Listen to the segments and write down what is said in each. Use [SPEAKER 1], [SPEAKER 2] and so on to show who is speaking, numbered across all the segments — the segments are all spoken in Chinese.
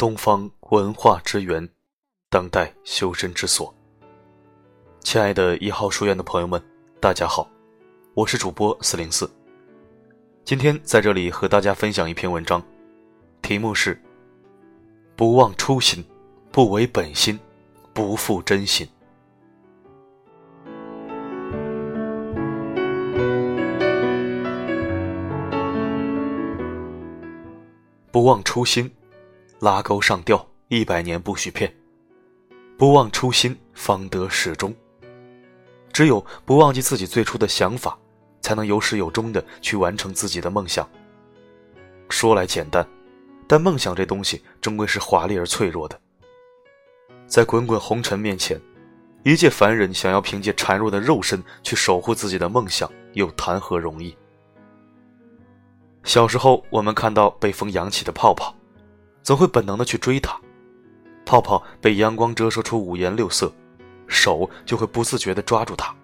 [SPEAKER 1] 东方文化之源，当代修身之所。亲爱的一号书院的朋友们，大家好，我是主播四零四。今天在这里和大家分享一篇文章，题目是“不忘初心，不违本心，不负真心”。不忘初心。拉钩上吊，一百年不许骗。不忘初心，方得始终。只有不忘记自己最初的想法，才能有始有终的去完成自己的梦想。说来简单，但梦想这东西终归是华丽而脆弱的。在滚滚红尘面前，一介凡人想要凭借孱弱的肉身去守护自己的梦想，又谈何容易？小时候，我们看到被风扬起的泡泡。总会本能的去追它，泡泡被阳光折射出五颜六色，手就会不自觉的抓住它。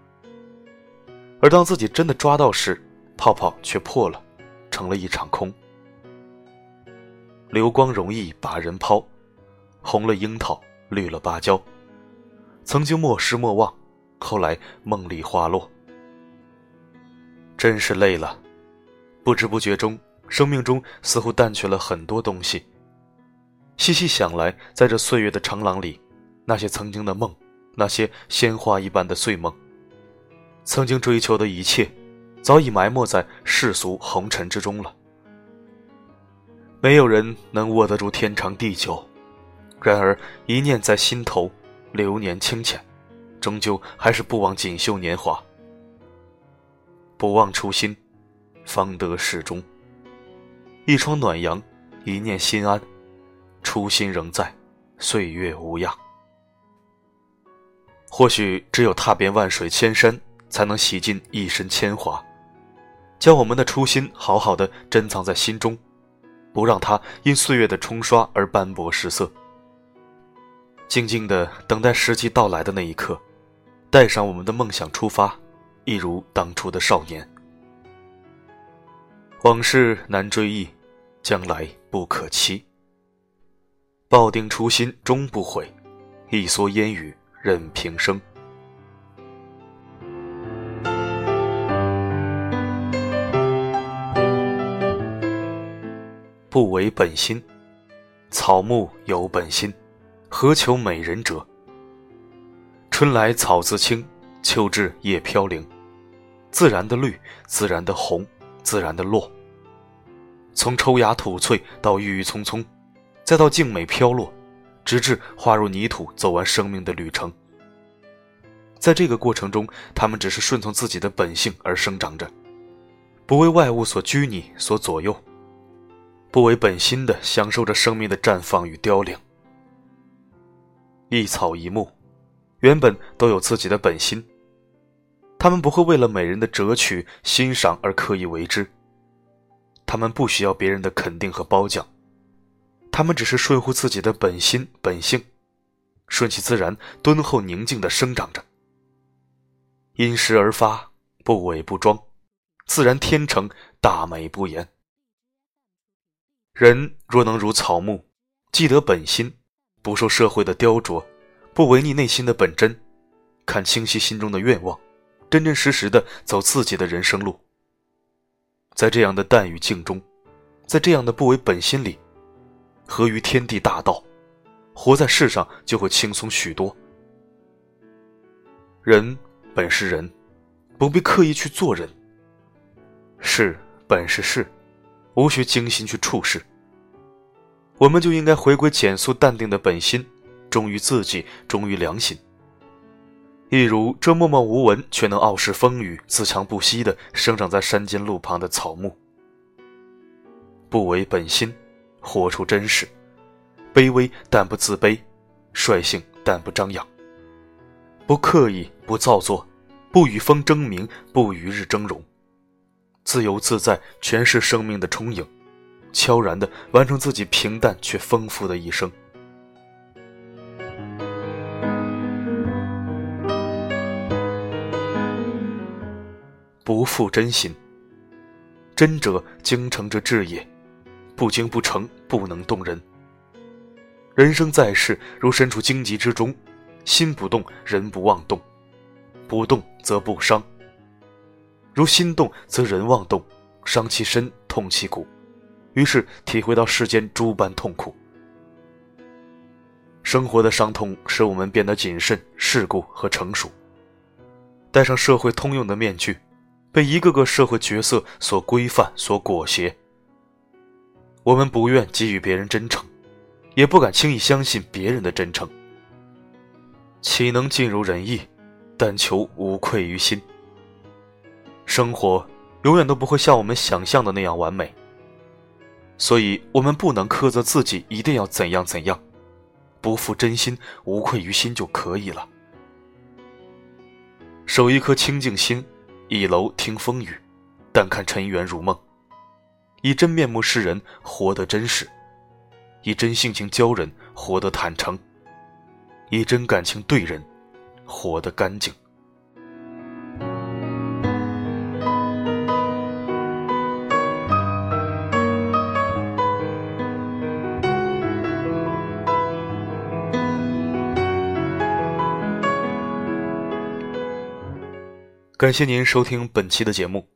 [SPEAKER 1] 而当自己真的抓到时，泡泡却破了，成了一场空。流光容易把人抛，红了樱桃，绿了芭蕉。曾经莫失莫忘，后来梦里花落。真是累了，不知不觉中，生命中似乎淡去了很多东西。细细想来，在这岁月的长廊里，那些曾经的梦，那些鲜花一般的碎梦，曾经追求的一切，早已埋没在世俗红尘之中了。没有人能握得住天长地久，然而一念在心头，流年清浅，终究还是不忘锦绣年华。不忘初心，方得始终。一窗暖阳，一念心安。初心仍在，岁月无恙。或许只有踏遍万水千山，才能洗尽一身铅华，将我们的初心好好的珍藏在心中，不让它因岁月的冲刷而斑驳失色。静静的等待时机到来的那一刻，带上我们的梦想出发，一如当初的少年。往事难追忆，将来不可期。抱定初心终不悔，一蓑烟雨任平生。不为本心，草木有本心，何求美人者？春来草自青，秋至叶飘零，自然的绿，自然的红，自然的落。从抽芽吐翠到郁郁葱葱。再到静美飘落，直至化入泥土，走完生命的旅程。在这个过程中，他们只是顺从自己的本性而生长着，不为外物所拘泥、所左右，不为本心的享受着生命的绽放与凋零。一草一木，原本都有自己的本心，他们不会为了美人的折取、欣赏而刻意为之，他们不需要别人的肯定和褒奖。他们只是顺乎自己的本心本性，顺其自然，敦厚宁静的生长着。因时而发，不伪不装，自然天成，大美不言。人若能如草木，记得本心，不受社会的雕琢，不违逆内心的本真，看清晰心中的愿望，真真实实的走自己的人生路。在这样的淡与静中，在这样的不违本心里。合于天地大道，活在世上就会轻松许多。人本是人，不必刻意去做人。事本是事，无需精心去处事。我们就应该回归简素淡定的本心，忠于自己，忠于良心。一如这默默无闻却能傲视风雨、自强不息的生长在山间路旁的草木，不违本心。活出真实，卑微但不自卑，率性但不张扬，不刻意不造作，不与风争名，不与日争荣，自由自在，全是生命的充盈，悄然的完成自己平淡却丰富的一生。不负真心，真者精诚之至也。不精不诚，不能动人。人生在世，如身处荆棘之中，心不动，人不妄动，不动则不伤。如心动，则人妄动，伤其身，痛其骨，于是体会到世间诸般痛苦。生活的伤痛使我们变得谨慎、世故和成熟，戴上社会通用的面具，被一个个社会角色所规范、所裹挟。我们不愿给予别人真诚，也不敢轻易相信别人的真诚。岂能尽如人意？但求无愧于心。生活永远都不会像我们想象的那样完美，所以我们不能苛责自己一定要怎样怎样。不负真心，无愧于心就可以了。守一颗清净心，倚楼听风雨，但看尘缘如梦。以真面目示人，活得真实；以真性情教人，活得坦诚；以真感情对人，活得干净。感谢您收听本期的节目。